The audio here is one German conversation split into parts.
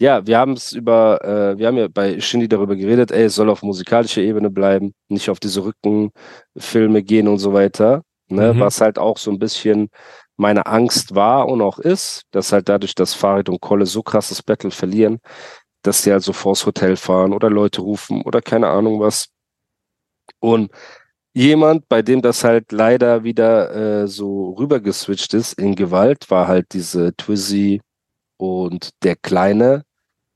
ja, wir haben es über, äh, wir haben ja bei Shindy darüber geredet, ey, es soll auf musikalischer Ebene bleiben, nicht auf diese Rückenfilme gehen und so weiter. Ne? Mhm. Was halt auch so ein bisschen meine Angst war und auch ist, dass halt dadurch, dass Farid und Kolle so krasses Battle verlieren, dass die halt so vors Hotel fahren oder Leute rufen oder keine Ahnung was. Und jemand, bei dem das halt leider wieder äh, so rübergeswitcht ist in Gewalt, war halt diese Twizzy und der Kleine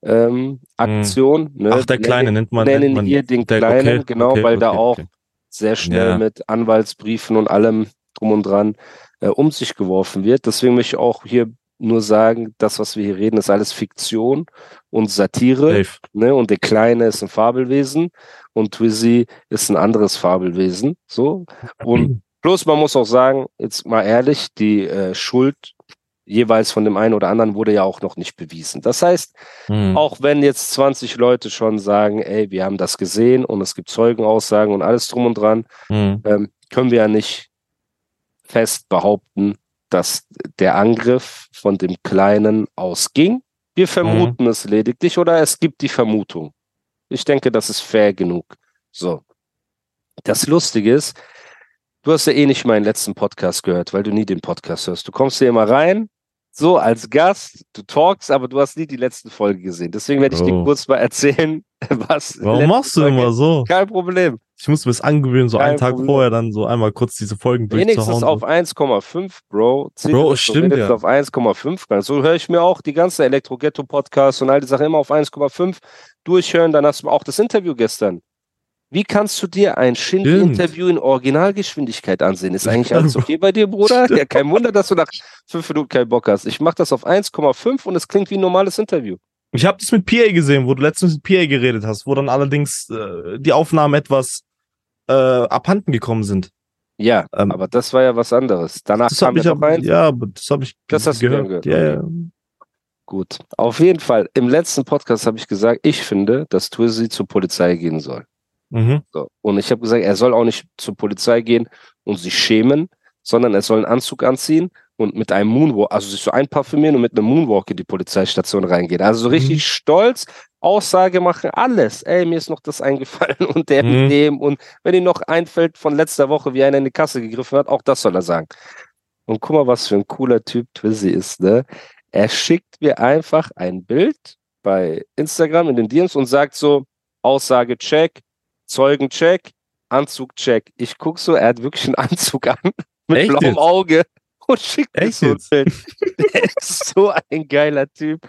ähm, Aktion. Ne? Hm. Ach, der Kleine nennt man. nennen nennt man hier den der- Kleinen, okay, genau, okay, weil da okay, auch okay. sehr schnell Ja. mit Anwaltsbriefen und allem drum und dran äh, um sich geworfen wird. Deswegen möchte ich auch hier nur sagen, das, was wir hier reden, ist alles Fiktion und Satire. Ne? Und der Kleine ist ein Fabelwesen und Twizzy ist ein anderes Fabelwesen. So. Und bloß man muss auch sagen, jetzt mal ehrlich, die äh, Schuld jeweils von dem einen oder anderen wurde ja auch noch nicht bewiesen. Das heißt, Hm. auch wenn jetzt 20 Leute schon sagen, ey, wir haben das gesehen und es gibt Zeugenaussagen und alles drum und dran, Hm. ähm, können wir ja nicht fest behaupten, dass der Angriff von dem Kleinen ausging. Wir vermuten es lediglich oder es gibt die Vermutung. Ich denke, das ist fair genug. So. Das Lustige ist, du hast ja eh nicht meinen letzten Podcast gehört, weil du nie den Podcast hörst. Du kommst hier immer rein, so als Gast, du talkst, aber du hast nie die letzten Folge gesehen. Deswegen werde ich dir Oh. kurz mal erzählen, was. Warum machst du Folge- immer so? Kein Problem. Ich muss mir das angewöhnen, so Kein einen Tag Problem. vorher dann so einmal kurz diese Folgen Wenigstens durchzuhauen. auf 1,5, Bro. Zieh Bro, dir stimmt wenigstens ja. auf 1,5 rein. So höre ich mir auch die ganze Elektro-Ghetto-Podcast und all die Sachen immer auf 1,5 durchhören. Dann hast du auch das Interview gestern. Wie kannst du dir ein Shindy-Interview in Originalgeschwindigkeit ansehen? Ist eigentlich alles okay bei dir, Bruder? Ja, kein Wunder, dass du nach fünf Minuten keinen Bock hast. Ich mache das auf 1,5 und es klingt wie ein normales Interview. Ich habe das mit PA gesehen, wo du letztens mit PA geredet hast, wo dann allerdings äh, die Aufnahmen etwas äh, abhanden gekommen sind. Ja, Ähm, aber das war ja was anderes. Danach Das kam habe ich aber, eins. ja, das habe ich Das hast du gehört. gehört, Ja, ja. Gut. Auf jeden Fall, im letzten Podcast habe ich gesagt, ich finde, dass Twizzy zur Polizei gehen soll. Mhm. So. Und ich habe gesagt, er soll auch nicht zur Polizei gehen und sich schämen, sondern er soll einen Anzug anziehen und mit einem Moonwalk, also sich so einparfümieren und mit einem Moonwalk in die Polizeistation reingehen. Also so richtig Mhm. stolz, Aussage machen, alles. Ey, mir ist noch das eingefallen und der Mhm. mit dem und wenn ihm noch einfällt von letzter Woche, wie einer in die Kasse gegriffen hat, auch das soll er sagen. Und guck mal, was für ein cooler Typ Twizzy ist, ne? Er schickt mir einfach ein Bild bei Instagram in den DMs und sagt so, Aussage check, Zeugen check, Anzug check. Ich guck so, er hat wirklich einen Anzug an mit Echt blauem? Auge und schickt Echt so. Der ist so ein geiler Typ.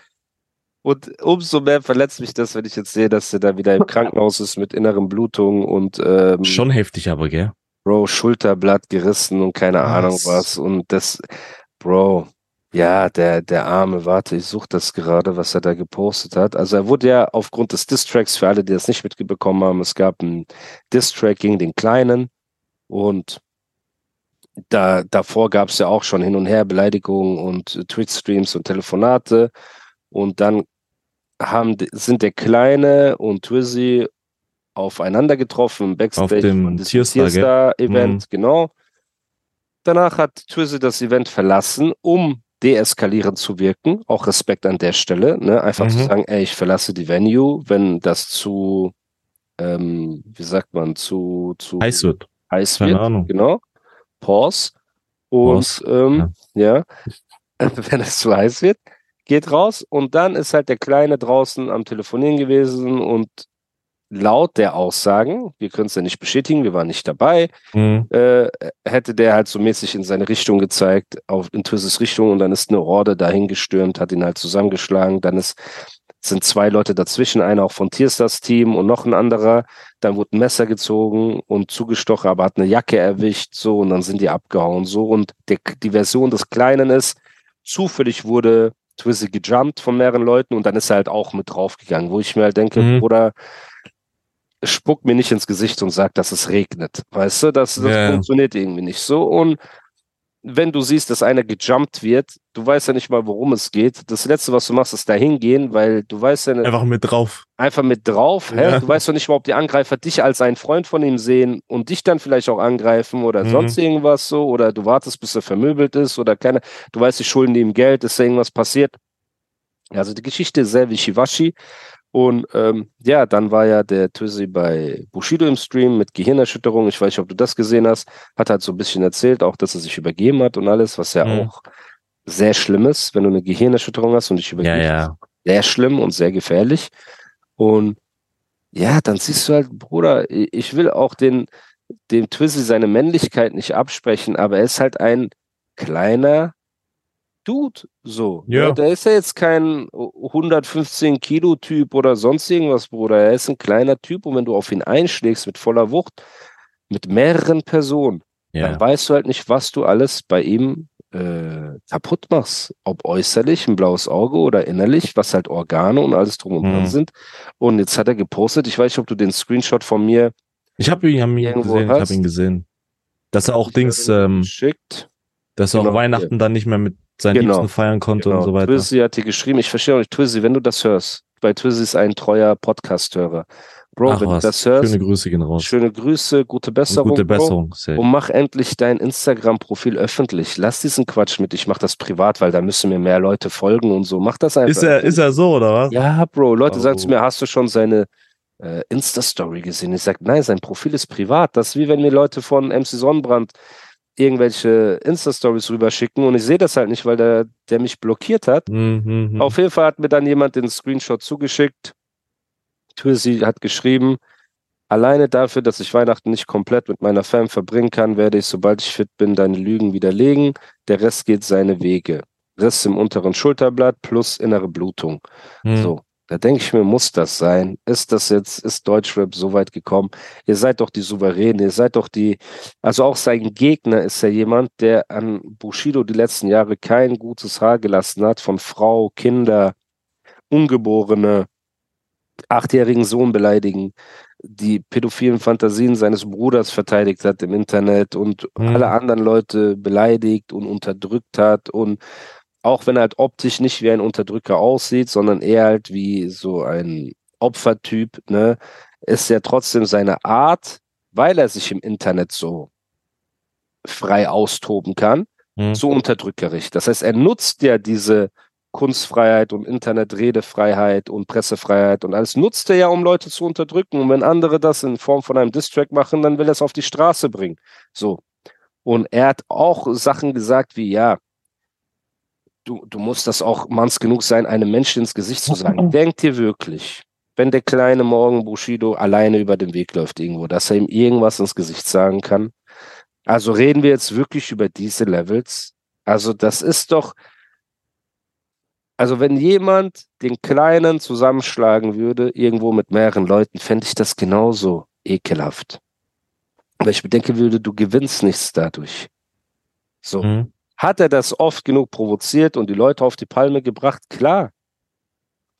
Und umso mehr verletzt mich das, wenn ich jetzt sehe, dass er da wieder im Krankenhaus ist mit inneren Blutungen und ähm, Schon heftig, aber, gell? Bro, Schulterblatt gerissen und keine Was? Ahnung was. Und das, Bro, ja, der, der Arme, warte, ich suche das gerade, was er da gepostet hat. Also er wurde ja aufgrund des Distracks, für alle, die das nicht mitbekommen haben, es gab ein Distrack gegen den Kleinen und da, davor gab es ja auch schon hin und her Beleidigungen und äh, Twitch-Streams und Telefonate. Und dann haben, sind der Kleine und Twizzy aufeinander getroffen Backstage Auf dem? Tierstar-Event, Mhm. genau. Danach hat Twizzy das Event verlassen, um deeskalierend zu wirken. Auch Respekt an der Stelle, ne? Einfach zu Mhm. sagen, ey, ich verlasse die Venue, wenn das zu, ähm, wie sagt man, zu, zu Heiß wird. heiß Keine wird. Ahnung. Genau. Pause. Und Pause, ähm, ja, wenn es zu heiß wird, geht raus. Und dann ist halt der Kleine draußen am Telefonieren gewesen und laut der Aussagen, wir können es ja nicht bestätigen, wir waren nicht dabei, Mhm. äh, hätte der halt so mäßig in seine Richtung gezeigt, auf in Twizzes Richtung und dann ist eine Horde dahin gestürmt, hat ihn halt zusammengeschlagen, dann ist sind zwei Leute dazwischen, einer auch von Tierstars Team und noch ein anderer. Dann wurde ein Messer gezogen und zugestochen, aber hat eine Jacke erwischt, so, und dann sind die abgehauen, so. Und der, die Version des Kleinen ist, zufällig wurde Twizzy gejumpt von mehreren Leuten und dann ist er halt auch mit draufgegangen, wo ich mir halt denke, Mhm. Bruder, spuck mir nicht ins Gesicht und sag, dass es regnet. Weißt du, das, das Ja. funktioniert irgendwie nicht so. Und wenn du siehst, dass einer gejumpt wird, du weißt ja nicht mal, worum es geht. Das Letzte, was du machst, ist dahin gehen, weil du weißt ja nicht, Einfach mit drauf. einfach mit drauf. Hä? Ja. Du weißt doch nicht mal, ob die Angreifer dich als einen Freund von ihm sehen und dich dann vielleicht auch angreifen oder Mhm. sonst irgendwas so. Oder du wartest, bis er vermöbelt ist oder keine. Du weißt, die schulden ihm Geld, ist da irgendwas passiert. Also die Geschichte ist sehr wischiwaschi. Und ähm, ja, dann war ja der Twizy bei Bushido im Stream mit Gehirnerschütterung. Ich weiß nicht, ob du das gesehen hast. Hat halt so ein bisschen erzählt, auch dass er sich übergeben hat und alles, was ja Mhm. auch sehr schlimm ist, wenn du eine Gehirnerschütterung hast und dich übergibst ja. sehr schlimm und sehr gefährlich. Und ja, dann siehst du halt, Bruder, ich will auch den, dem Twizzy seine Männlichkeit nicht absprechen, aber er ist halt ein kleiner Dude, so. Ja. Der ist ja jetzt kein 115 Kilo Typ oder sonst irgendwas, Bruder. Er ist ein kleiner Typ und wenn du auf ihn einschlägst mit voller Wucht, mit mehreren Personen, Ja. dann weißt du halt nicht, was du alles bei ihm äh, kaputt machst. Ob äußerlich, ein blaues Auge oder innerlich, was halt Organe und alles drum und dran Mhm. sind. Und jetzt hat er gepostet, ich weiß nicht, ob du den Screenshot von mir Ich habe ihn, hab ihn gesehen, ich habe ihn gesehen. Dass er auch Dings, ähm, geschickt. dass er Genau, auch Weihnachten dann nicht mehr mit seinen Genau. Liebsten feiern konnte Genau. und so weiter. Twizzy hat dir geschrieben, ich verstehe auch nicht, Twizzy, wenn du das hörst, weil Twizzy ist ein treuer Podcast-Hörer. Bro, Ach wenn was, du das hörst, schöne Grüße gehen raus. schöne Grüße, gute Und Besserung. gute Bro. Besserung. safe. Und mach endlich dein Instagram-Profil öffentlich. Lass diesen Quatsch mit. Ich mach das privat, weil da müssen mir mehr Leute folgen und so. Mach das einfach. Ist er, ist er so, oder was? Ja, Bro. Leute sagen zu Oh. mir, hast du schon seine äh, Insta-Story gesehen? Ich sag, nein, sein Profil ist privat. Das ist wie wenn mir Leute von MC Sonnenbrand irgendwelche Insta-Stories rüberschicken und ich sehe das halt nicht, weil der, der mich blockiert hat. Mhm, mhm. Auf jeden Fall hat mir dann jemand den Screenshot zugeschickt. Twizzy hat geschrieben, alleine dafür, dass ich Weihnachten nicht komplett mit meiner Fam verbringen kann, werde ich, sobald ich fit bin, deine Lügen widerlegen. Der Rest geht seine Wege. Riss im unteren Schulterblatt plus innere Blutung. Mhm. So, da denke ich mir, muss das sein? Ist das jetzt, ist Deutschrap so weit gekommen? Ihr seid doch die Souveräne, ihr seid doch die, also auch sein Gegner ist ja jemand, der an Bushido die letzten Jahre kein gutes Haar gelassen hat, von Frau, Kinder, Ungeborene, achtjährigen Sohn beleidigen, die pädophilen Fantasien seines Bruders verteidigt hat im Internet und Mhm. alle anderen Leute beleidigt und unterdrückt hat und auch wenn er halt optisch nicht wie ein Unterdrücker aussieht, sondern eher halt wie so ein Opfertyp, ne, ist ja trotzdem seine Art, weil er sich im Internet so frei austoben kann, Mhm. so unterdrückerisch. Das heißt, er nutzt ja diese Kunstfreiheit und Internetredefreiheit und Pressefreiheit und alles nutzt er ja, um Leute zu unterdrücken. Und wenn andere das in Form von einem Distrack machen, dann will er es auf die Straße bringen. So. Und er hat auch Sachen gesagt wie, ja, du, du musst das auch manns genug sein, einem Menschen ins Gesicht zu sagen. Denkt ihr wirklich, wenn der kleine Morgen Bushido alleine über den Weg läuft irgendwo, dass er ihm irgendwas ins Gesicht sagen kann? Also reden wir jetzt wirklich über diese Levels? Also das ist doch, also wenn jemand den Kleinen zusammenschlagen würde, irgendwo mit mehreren Leuten, fände ich das genauso ekelhaft. Weil ich bedenke würde, du gewinnst nichts dadurch. So. Mhm. Hat er das oft genug provoziert und die Leute auf die Palme gebracht? Klar.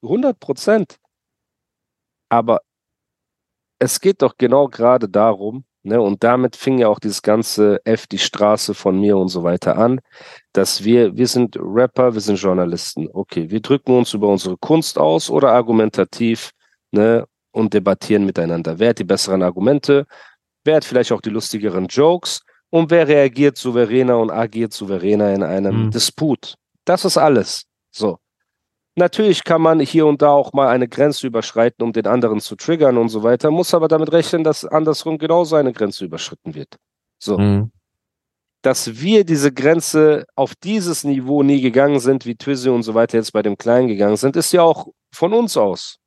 100 Prozent. Aber es geht doch genau gerade darum, ne, und damit fing ja auch dieses ganze F die Straße von mir und so weiter an, dass wir, wir sind Rapper, wir sind Journalisten. Okay, wir drücken uns über unsere Kunst aus oder argumentativ, ne, und debattieren miteinander. Wer hat die besseren Argumente? Wer hat vielleicht auch die lustigeren Jokes? Und wer reagiert souveräner und agiert souveräner in einem Mhm. Disput? Das ist alles. So. Natürlich kann man hier und da auch mal eine Grenze überschreiten, um den anderen zu triggern und so weiter, muss aber damit rechnen, dass andersrum genauso eine Grenze überschritten wird. So. Mhm. Dass wir diese Grenze auf dieses Niveau nie gegangen sind, wie Twizzy und so weiter jetzt bei dem Kleinen gegangen sind, ist ja auch von uns aus.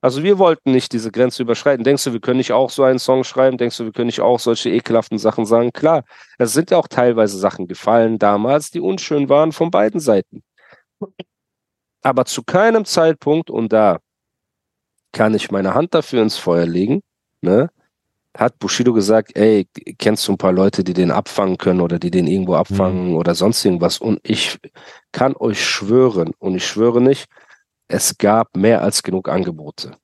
Also wir wollten nicht diese Grenze überschreiten. Denkst du, wir können nicht auch so einen Song schreiben? Denkst du, wir können nicht auch solche ekelhaften Sachen sagen? Klar, es sind ja auch teilweise Sachen gefallen damals, die unschön waren von beiden Seiten. Aber zu keinem Zeitpunkt, und da kann ich meine Hand dafür ins Feuer legen, ne, hat Bushido gesagt, ey, kennst du ein paar Leute, die den abfangen können oder die den irgendwo abfangen mhm. oder sonst irgendwas? Und ich kann euch schwören, und ich schwöre nicht, es gab mehr als genug Angebote.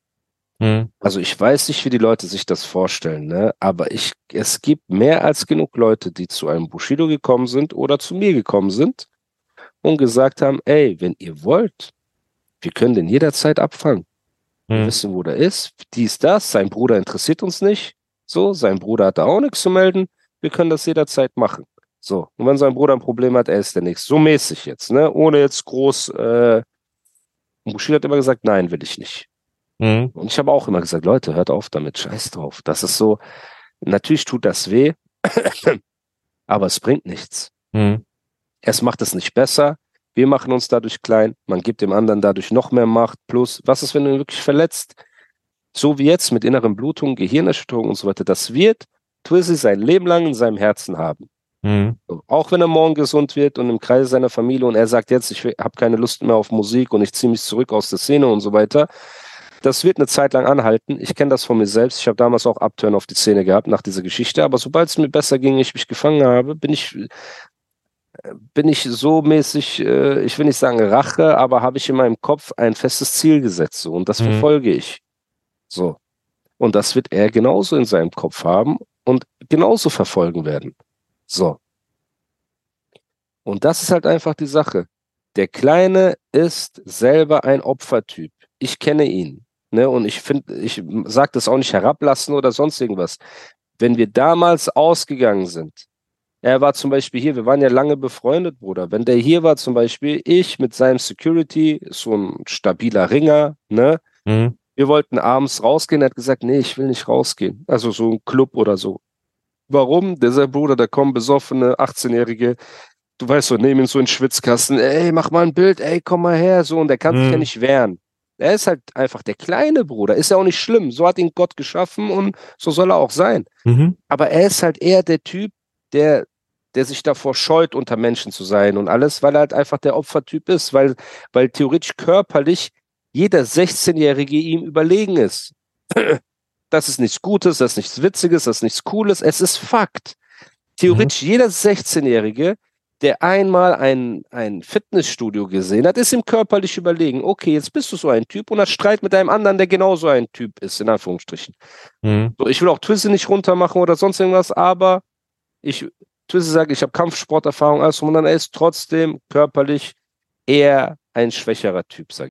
Mhm. Also ich weiß nicht, wie die Leute sich das vorstellen, ne? aber ich, es gibt mehr als genug Leute, die zu einem Bushido gekommen sind oder zu mir gekommen sind und gesagt haben, ey, wenn ihr wollt, wir können den jederzeit abfangen. Wir hm. wissen, wo der ist, dies, das, sein Bruder interessiert uns nicht. So, sein Bruder hat da auch nichts zu melden. Wir können das jederzeit machen. So, und wenn sein Bruder ein Problem hat, er ist der Nächste. So mäßig jetzt, ne? Ohne jetzt groß. Äh, und Bushido hat immer gesagt, nein, will ich nicht. Mhm. Und ich habe auch immer gesagt, Leute, hört auf damit, scheiß drauf. Das ist so, natürlich tut das weh, aber es bringt nichts. Mhm. Es macht es nicht besser. Wir machen uns dadurch klein. Man gibt dem anderen dadurch noch mehr Macht. Plus, was ist, wenn du ihn wirklich verletzt? So wie jetzt mit inneren Blutungen, Gehirnerschütterung und so weiter. Das wird Twizzy sein Leben lang in seinem Herzen haben. Mhm. Auch wenn er morgen gesund wird und im Kreise seiner Familie und er sagt jetzt, ich habe keine Lust mehr auf Musik und ich ziehe mich zurück aus der Szene und so weiter. Das wird eine Zeit lang anhalten. Ich kenne das von mir selbst. Ich habe damals auch Abturn auf die Szene gehabt nach dieser Geschichte. Aber sobald es mir besser ging, ich mich gefangen habe, bin ich bin ich so mäßig, äh, ich will nicht sagen Rache, aber habe ich in meinem Kopf ein festes Ziel gesetzt so, und das mhm. verfolge ich. So. Und das wird er genauso in seinem Kopf haben und genauso verfolgen werden. So. Und das ist halt einfach die Sache. Der Kleine ist selber ein Opfertyp. Ich kenne ihn. Ne? Und ich finde, ich sage das auch nicht herablassen oder sonst irgendwas. Wenn wir damals ausgegangen sind, er war zum Beispiel hier, wir waren ja lange befreundet, Bruder. Wenn der hier war, zum Beispiel, ich mit seinem Security, so ein stabiler Ringer, ne? Mhm. Wir wollten abends rausgehen, er hat gesagt, nee, ich will nicht rausgehen. Also so ein Club oder so. Warum? Dieser Bruder, da kommen besoffene 18-Jährige, du weißt so, nehmen ihn so in den Schwitzkasten, ey, mach mal ein Bild, ey, komm mal her, so, und der kann mhm. sich ja mhm. nicht wehren. Er ist halt einfach der kleine Bruder. Ist ja auch nicht schlimm. So hat ihn Gott geschaffen und so soll er auch sein. Mhm. Aber er ist halt eher der Typ, der der sich davor scheut, unter Menschen zu sein und alles, weil er halt einfach der Opfertyp ist, weil, weil theoretisch körperlich jeder 16-Jährige ihm überlegen ist. Das ist nichts Gutes, das ist nichts Witziges, das ist nichts Cooles, es ist Fakt. Theoretisch mhm. jeder 16-Jährige, der einmal ein, ein Fitnessstudio gesehen hat, ist ihm körperlich überlegen, okay, jetzt bist du so ein Typ und hat Streit mit einem anderen, der genauso ein Typ ist, in Anführungsstrichen. Mhm. So, ich will auch Twizzy nicht runtermachen oder sonst irgendwas, aber ich Twizzy sagt, ich habe Kampfsporterfahrung, alles und dann ist trotzdem körperlich eher ein schwächerer Typ, sag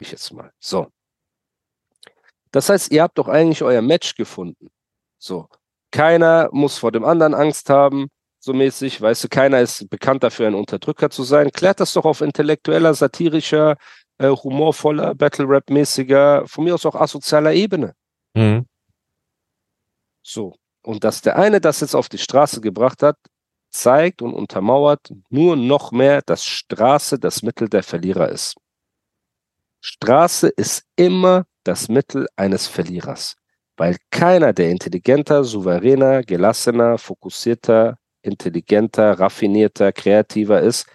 Ich jetzt mal. So. Das heißt, ihr habt doch eigentlich euer Match gefunden. So. Keiner muss vor dem anderen Angst haben, so mäßig. Weißt du, keiner ist bekannt dafür, ein Unterdrücker zu sein. Klärt das doch auf intellektueller, satirischer, äh, humorvoller, Battle-Rap-mäßiger, von mir aus auch asozialer Ebene. Mhm. So. Und dass der eine das jetzt auf die Straße gebracht hat, zeigt und untermauert nur noch mehr, dass Straße das Mittel der Verlierer ist. Straße ist immer das Mittel eines Verlierers, weil keiner, der intelligenter, souveräner, gelassener, fokussierter, intelligenter, raffinierter, kreativer ist,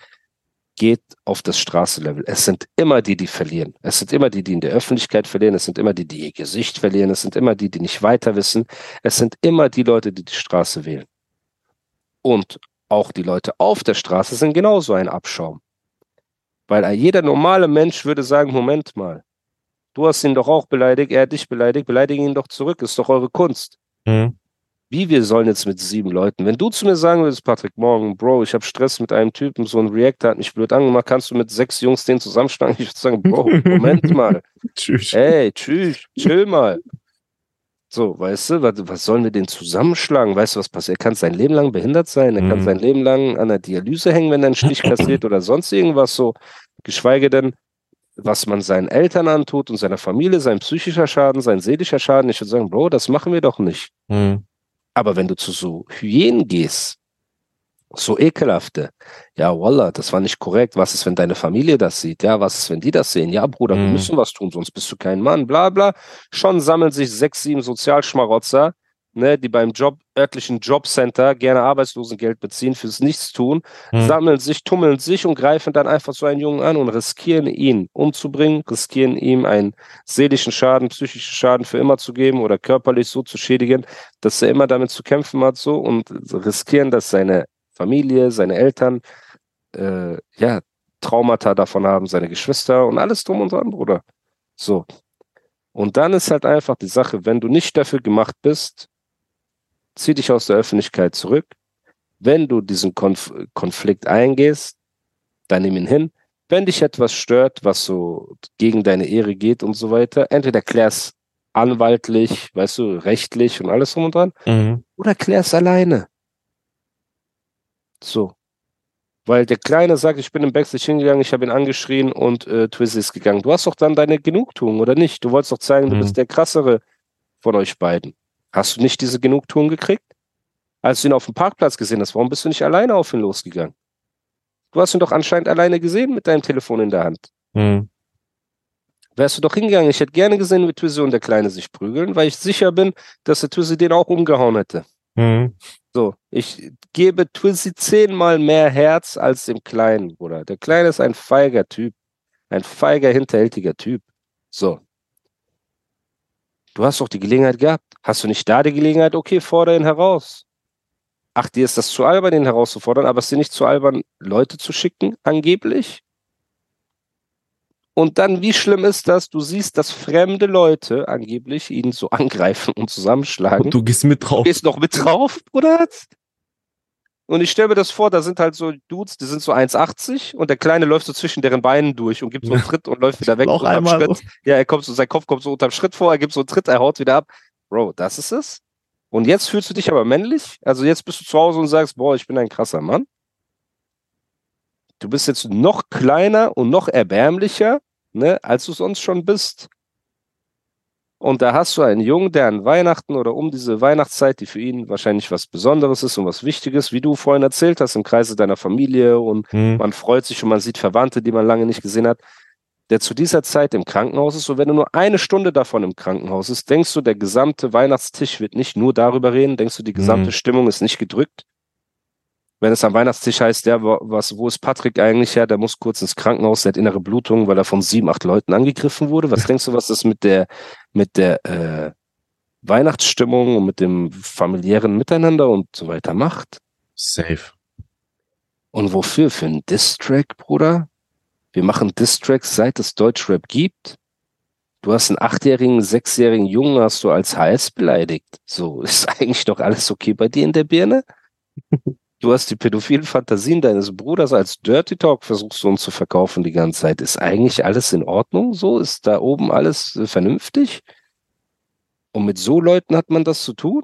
geht auf das Straßenlevel. Es sind immer die, die verlieren. Es sind immer die, die in der Öffentlichkeit verlieren. Es sind immer die, die ihr Gesicht verlieren. Es sind immer die, die nicht weiter wissen. Es sind immer die Leute, die die Straße wählen. Und auch die Leute auf der Straße sind genauso ein Abschaum. Weil jeder normale Mensch würde sagen, Moment mal, du hast ihn doch auch beleidigt, er hat dich beleidigt, beleidige ihn doch zurück, ist doch eure Kunst. Mhm. Wie wir sollen jetzt mit sieben Leuten, wenn du zu mir sagen würdest, Patrick, morgen, Bro, ich habe Stress mit einem Typen, so ein Reactor hat mich blöd angemacht, kannst du mit sechs Jungs den zusammenschlagen? Ich würde sagen, Bro, Moment mal. Tschüss. Ey, tschüss, chill mal. So, weißt du, was, was sollen wir den zusammenschlagen? Weißt du, was passiert? Er kann sein Leben lang behindert sein, er kann Mhm. sein Leben lang an der Dialyse hängen, wenn er einen Stich kassiert oder sonst irgendwas so. Geschweige denn, was man seinen Eltern antut und seiner Familie, sein psychischer Schaden, sein seelischer Schaden. Ich würde sagen, Bro, das machen wir doch nicht. Mhm. Aber wenn du zu so Hyänen gehst, so ekelhafte, ja, Wallah, das war nicht korrekt. Was ist, wenn deine Familie das sieht? Ja, was ist, wenn die das sehen? Ja, Bruder, wir Mhm. müssen was tun, sonst bist du kein Mann, bla, bla. Schon sammeln sich sechs, sieben Sozialschmarotzer, ne, die beim Job, örtlichen Jobcenter gerne Arbeitslosengeld beziehen fürs Nichtstun, Mhm. sammeln sich, tummeln sich und greifen dann einfach so einen Jungen an und riskieren ihn umzubringen, riskieren ihm einen seelischen Schaden, psychischen Schaden für immer zu geben oder körperlich so zu schädigen, dass er immer damit zu kämpfen hat, so und riskieren, dass seine Familie, seine Eltern, äh, ja, Traumata davon haben, seine Geschwister und alles drum und dran, Bruder. So. Und dann ist halt einfach die Sache, wenn du nicht dafür gemacht bist, zieh dich aus der Öffentlichkeit zurück. Wenn du diesen Konf Konflikt eingehst, dann nimm ihn hin. Wenn dich etwas stört, was so gegen deine Ehre geht und so weiter, entweder klär's anwaltlich, weißt du, rechtlich und alles drum und dran, Mhm. oder klär's alleine. So. Weil der Kleine sagt, ich bin im Backstage hingegangen, ich habe ihn angeschrien und äh, Twizzy ist gegangen. Du hast doch dann deine Genugtuung, oder nicht? Du wolltest doch zeigen, du Mhm. bist der krassere von euch beiden. Hast du nicht diese Genugtuung gekriegt? Als du ihn auf dem Parkplatz gesehen hast, warum bist du nicht alleine auf ihn losgegangen? Du hast ihn doch anscheinend alleine gesehen mit deinem Telefon in der Hand. Mhm. Wärst du doch hingegangen. Ich hätte gerne gesehen, wie Twizzy und der Kleine sich prügeln, weil ich sicher bin, dass der Twizzy den auch umgehauen hätte. Mhm. So, ich gebe Twizzy zehnmal mehr Herz als dem Kleinen, Bruder. Der Kleine ist ein feiger Typ. Ein feiger, hinterhältiger Typ. So. Du hast doch die Gelegenheit gehabt. Hast du nicht da die Gelegenheit? Okay, fordere ihn heraus. Ach, dir ist das zu albern, ihn herauszufordern, aber ist dir nicht zu albern, Leute zu schicken, angeblich? Und dann, wie schlimm ist das? Du siehst, dass fremde Leute angeblich ihn so angreifen und zusammenschlagen. Und du gehst mit drauf. Du gehst noch mit drauf, Bruder. Und ich stelle mir das vor, da sind halt so Dudes, die sind so 1,80 und der Kleine läuft so zwischen deren Beinen durch und gibt so einen Tritt und läuft wieder weg. Auch einmal. Schritt. Ja, er kommt so, sein Kopf kommt so unterm Schritt vor, er gibt so einen Tritt, er haut wieder ab. Bro, das ist es. Und jetzt fühlst du dich aber männlich? Also jetzt bist du zu Hause und sagst, boah, ich bin ein krasser Mann. Du bist jetzt noch kleiner und noch erbärmlicher, ne, als du sonst schon bist. Und da hast du einen Jungen, der an Weihnachten oder um diese Weihnachtszeit, die für ihn wahrscheinlich was Besonderes ist und was Wichtiges, wie du vorhin erzählt hast, im Kreise deiner Familie und Mhm. man freut sich und man sieht Verwandte, die man lange nicht gesehen hat, der zu dieser Zeit im Krankenhaus ist. Und wenn du nur eine Stunde davon im Krankenhaus ist, denkst du, der gesamte Weihnachtstisch wird nicht nur darüber reden, denkst du, die gesamte Mhm. Stimmung ist nicht gedrückt. Wenn es am Weihnachtstisch heißt, ja, wo- was, wo ist Patrick eigentlich her? Der muss kurz ins Krankenhaus, der hat innere Blutung, weil er von sieben, acht Leuten angegriffen wurde. Was denkst du, was das mit der, mit der äh, Weihnachtsstimmung und mit dem familiären Miteinander und so weiter macht? Safe. Und wofür? Für einen Diss-Track, Bruder? Wir machen Diss-Tracks, seit es Deutschrap gibt. Du hast einen achtjährigen, sechsjährigen Jungen hast du als HS beleidigt. So, ist eigentlich doch alles okay bei dir in der Birne? Du hast die pädophilen Fantasien deines Bruders als Dirty Talk versuchst du uns zu verkaufen die ganze Zeit. Ist eigentlich alles in Ordnung? So, ist da oben alles äh, vernünftig? Und mit so Leuten hat man das zu tun?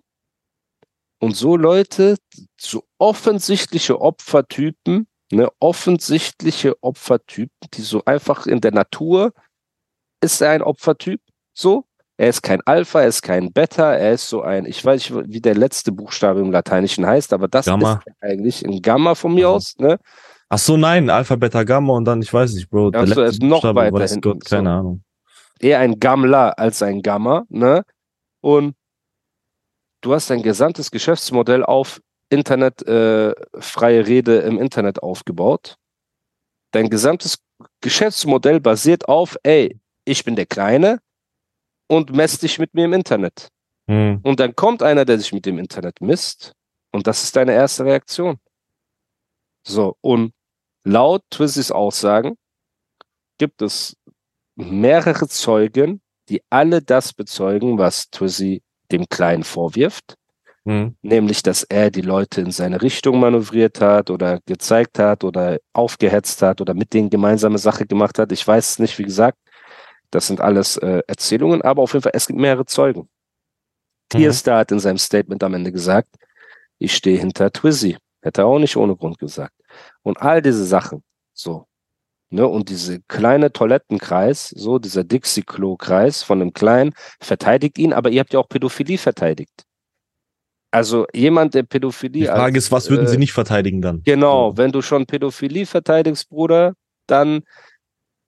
Und so Leute, so offensichtliche Opfertypen, ne, offensichtliche Opfertypen, die so einfach in der Natur ist er ein Opfertyp, so. Er ist kein Alpha, er ist kein Beta, er ist so ein, ich weiß nicht, wie der letzte Buchstabe im Lateinischen heißt, aber das Gamma. ist eigentlich ein Gamma von mir Mhm. aus, ne? Ach so, nein, Alpha, Beta, Gamma und dann, ich weiß nicht, Bro. Ach so, er ist noch Buchstabe, weiter weiß hinten, Gott, keine so. Ahnung. Eher ein Gammler als ein Gamma, ne? Und du hast dein gesamtes Geschäftsmodell auf Internet, äh, freie Rede im Internet aufgebaut. Dein gesamtes Geschäftsmodell basiert auf, ey, ich bin der Kleine und mess dich mit mir im Internet. Hm. Und dann kommt einer, der sich mit dem Internet misst und das ist deine erste Reaktion. So, und laut Twizzys Aussagen gibt es mehrere Zeugen, die alle das bezeugen, was Twizzy dem Kleinen vorwirft. Mhm. Nämlich, dass er die Leute in seine Richtung manövriert hat oder gezeigt hat oder aufgehetzt hat oder mit denen gemeinsame Sache gemacht hat. Ich weiß es nicht, wie gesagt. Das sind alles äh, Erzählungen, aber auf jeden Fall, es gibt mehrere Zeugen. Tierstar hat in seinem Statement am Ende gesagt, ich stehe hinter Twizzy. Hätte er auch nicht ohne Grund gesagt. Und all diese Sachen, so. Ne, und diese kleine Toilettenkreis, so dieser Dixie-Klo-Kreis von dem Kleinen, verteidigt ihn, aber ihr habt ja auch Pädophilie verteidigt. Also jemand, der Pädophilie. Die Frage als, ist, was würden äh, sie nicht verteidigen dann? Genau, wenn du schon Pädophilie verteidigst, Bruder, dann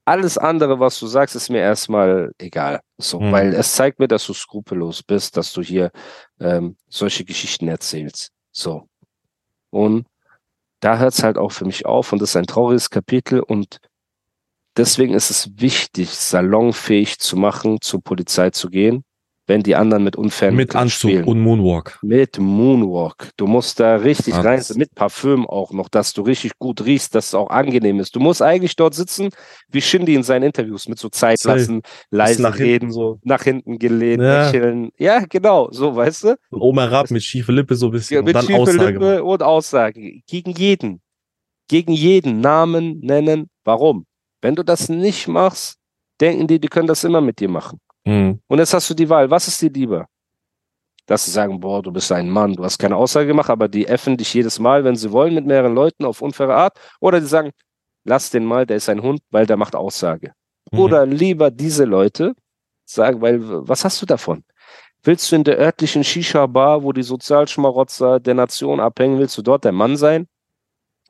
alles andere, was du sagst, ist mir erstmal egal. So, Mhm. weil es zeigt mir, dass du skrupellos bist, dass du hier ähm, solche Geschichten erzählst. So. Und da hört es halt auch für mich auf und das ist ein trauriges Kapitel und deswegen ist es wichtig, salonfähig zu machen, zur Polizei zu gehen, wenn die anderen mit unfairen Mit Anzug spielen. und Moonwalk. Mit Moonwalk. Du musst da richtig Krass. rein, mit Parfüm auch noch, dass du richtig gut riechst, dass es auch angenehm ist. Du musst eigentlich dort sitzen, wie Shindy in seinen Interviews, mit so Zeit Safe. lassen, leise nach hinten reden, so. nach hinten gelehnt, Ja. lächeln. Ja, genau, so, weißt du? Und oben herab mit schiefe Lippe so ein bisschen. Ja, und mit dann schiefe Aussage. Lippe und Aussage. Gegen jeden. Gegen jeden Namen nennen. Warum? Wenn du das nicht machst, denken die, die können das immer mit dir machen. Mhm. Und jetzt hast du die Wahl. Was ist dir lieber? Dass sie sagen, boah, du bist ein Mann, du hast keine Aussage gemacht, aber die effen dich jedes Mal, wenn sie wollen, mit mehreren Leuten auf unfaire Art. Oder die sagen, lass den mal, der ist ein Hund, weil der macht Aussage. Mhm. Oder lieber diese Leute sagen, weil was hast du davon? Willst du in der örtlichen Shisha-Bar, wo die Sozialschmarotzer der Nation abhängen, willst du dort der Mann sein?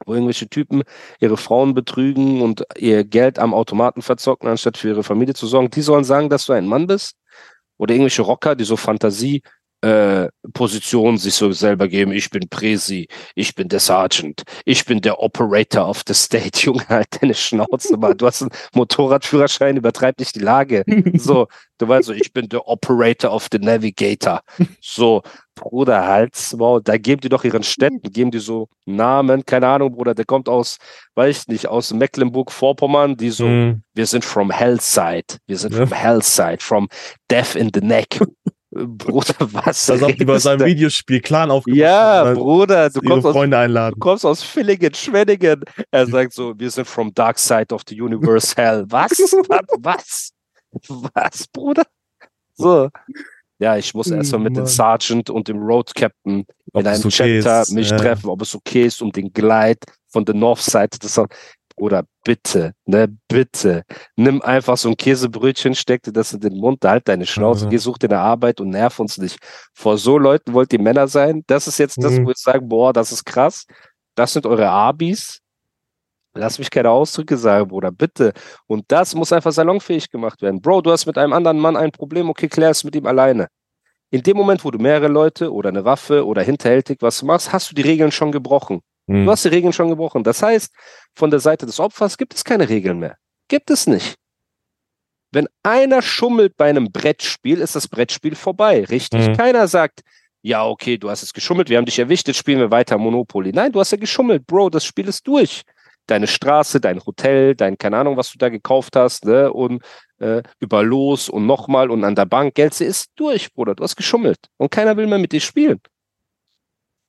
Wo irgendwelche Typen ihre Frauen betrügen und ihr Geld am Automaten verzocken, anstatt für ihre Familie zu sorgen. Die sollen sagen, dass du ein Mann bist? Oder irgendwelche Rocker, die so Fantasie äh, Positionen sich so selber geben. Ich bin Presi, ich bin der Sergeant, ich bin der Operator of the State. Junge, halt deine Schnauze mal. Du hast einen Motorradführerschein, übertreib nicht die Lage. So, du weißt so, ich bin der Operator of the Navigator. So, Bruder, Hals, wow, da geben die doch ihren Städten, geben die so Namen, keine Ahnung, Bruder, der kommt aus, weiß ich nicht, aus Mecklenburg-Vorpommern, die so, Mhm. wir sind from Hellside, wir sind Ja. from Hellside, from Death in the Neck. Bruder, was? Das habt ihr bei seinem? Videospiel Clan aufgemacht. Ja, Bruder, du kommst, aus, du kommst aus Villingen, Schwenningen. Er sagt so, wir sind from Dark Side of the Universe Hell. Was? was? Was? Was, Bruder? So. Ja, ich muss Hm, erstmal mit dem. Sergeant und dem Road Captain Ob in einem okay Chapter ist, mich ja. treffen, ob es okay ist, um den Glide von der North Side des Bruder, bitte, ne, bitte. Nimm einfach so ein Käsebrötchen, steck dir das in den Mund, halt deine Schnauze, Ja. geh, such dir eine Arbeit und nerv uns nicht. Vor so Leuten wollt ihr Männer sein? Das ist jetzt das, Mhm. wo ich sage, boah, das ist krass. Das sind eure Abis. Lass mich keine Ausdrücke sagen, Bruder, bitte. Und das muss einfach salonfähig gemacht werden. Bro, du hast mit einem anderen Mann ein Problem, okay, klär es mit ihm alleine. In dem Moment, wo du mehrere Leute oder eine Waffe oder hinterhältig was machst, hast du die Regeln schon gebrochen. Mhm. Du hast die Regeln schon gebrochen. Das heißt, von der Seite des Opfers gibt es keine Regeln mehr. Gibt es nicht. Wenn einer schummelt bei einem Brettspiel, ist das Brettspiel vorbei. Richtig. Mhm. Keiner sagt, ja, okay, du hast es geschummelt, wir haben dich erwischt, jetzt spielen wir weiter Monopoly. Nein, du hast ja geschummelt, Bro, das Spiel ist durch. Deine Straße, dein Hotel, dein, keine Ahnung, was du da gekauft hast, ne, und äh, über Los und nochmal und an der Bank, Geld ist durch, Bruder, du hast geschummelt. Und keiner will mehr mit dir spielen.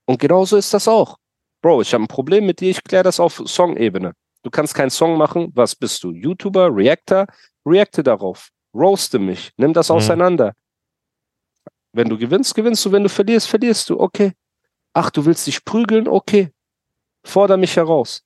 Und genauso ist das auch. Bro, ich habe ein Problem mit dir, ich kläre das auf Song-Ebene. Du kannst keinen Song machen, was bist du? YouTuber, Reactor? Reacte darauf. Roaste mich, nimm das Mhm. auseinander. Wenn du gewinnst, gewinnst du, wenn du verlierst, verlierst du, okay. Ach, du willst dich prügeln, okay. Forder mich heraus.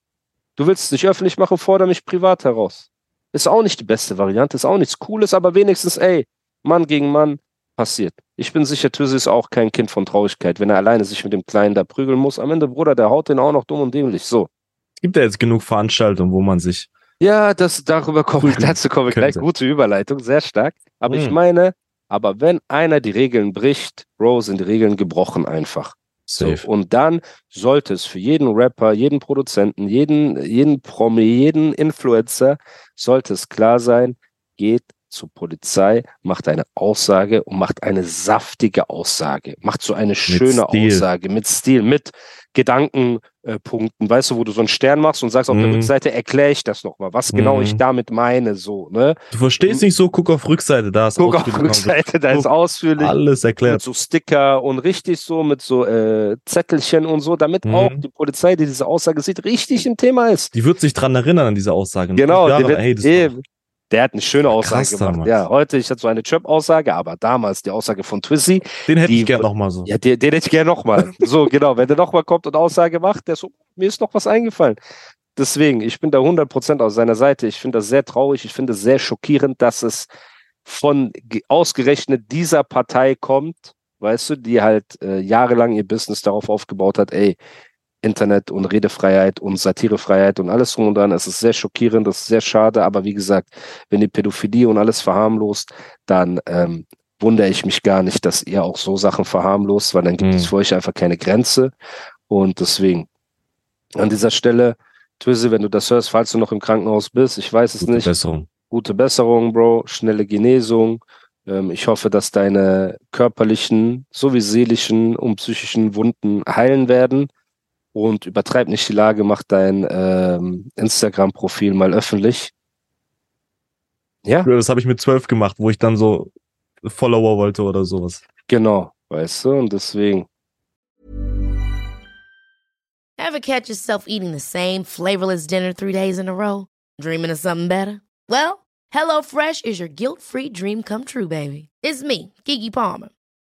Du willst nicht öffentlich machen, forder mich privat heraus. Ist auch nicht die beste Variante, ist auch nichts Cooles, aber wenigstens, ey, Mann gegen Mann passiert. Ich bin sicher, Tüse ist auch kein Kind von Traurigkeit, wenn er alleine sich mit dem Kleinen da prügeln muss. Am Ende, Bruder, der haut den auch noch dumm und dämlich. So. Es gibt ja jetzt genug Veranstaltungen, wo man sich. Ja, das, darüber kommen dazu kommen wir gleich. Gute Überleitung, sehr stark. Aber ich Mhm. meine, aber wenn einer die Regeln bricht, Bro, sind die Regeln gebrochen einfach. So, Safe. und dann sollte es für jeden Rapper, jeden Produzenten, jeden, jeden Promi, jeden Influencer, sollte es klar sein, geht zur Polizei, macht eine Aussage und macht eine saftige Aussage. Macht so eine schöne Stil. Aussage mit Stil, mit Gedankenpunkten, weißt du, wo du so einen Stern machst und sagst, auf der Mhm. Rückseite erkläre ich das nochmal, was genau Mhm. ich damit meine, so, ne? Du verstehst nicht so, guck auf Rückseite, da ist Guck auf Rückseite, da ist ausführlich. alles mit erklärt. so Sticker und richtig so mit so äh, Zettelchen und so, damit Mhm. auch die Polizei, die diese Aussage sieht, richtig im Thema ist. Die wird sich dran erinnern an diese Aussagen. Genau, der, wird, war- der hat eine schöne Aussage krass gemacht. damals. Ja, heute, ich hatte so eine Trap-Aussage, aber damals die Aussage von Twizzy, den hätte die- ich gern nochmal so. ja, den, den hätte ich gerne nochmal. so, genau, wenn der nochmal kommt und Aussage macht, der so, mir ist noch was eingefallen. Deswegen, ich bin da 100% auf seiner Seite. Ich finde das sehr traurig, ich finde es sehr schockierend, dass es von ge- ausgerechnet dieser Partei kommt, weißt du, die halt äh, jahrelang ihr Business darauf aufgebaut hat, ey, Internet und Redefreiheit und Satirefreiheit und alles drum und dran. Es ist sehr schockierend, das ist sehr schade, aber wie gesagt, wenn die Pädophilie und alles verharmlost, dann ähm, wundere ich mich gar nicht, dass ihr auch so Sachen verharmlost, weil dann gibt Mhm. es für euch einfach keine Grenze. Und deswegen an dieser Stelle, Twizzy, wenn du das hörst, falls du noch im Krankenhaus bist, ich weiß es Gute nicht, Besserung. gute Besserung, Bro, schnelle Genesung. Ähm, ich hoffe, dass deine körperlichen sowie seelischen und psychischen Wunden heilen werden. Und übertreib nicht die Lage, mach dein ähm, Instagram-Profil mal öffentlich. Ja, Das habe ich mit zwölf gemacht, wo ich dann so Follower wollte oder sowas. genau, weißt du, und deswegen. Ever catch yourself eating the same flavorless dinner three days in a row? Dreaming of something better? Well, HelloFresh is your guilt-free dream come true, baby. It's me, Kiki Palmer.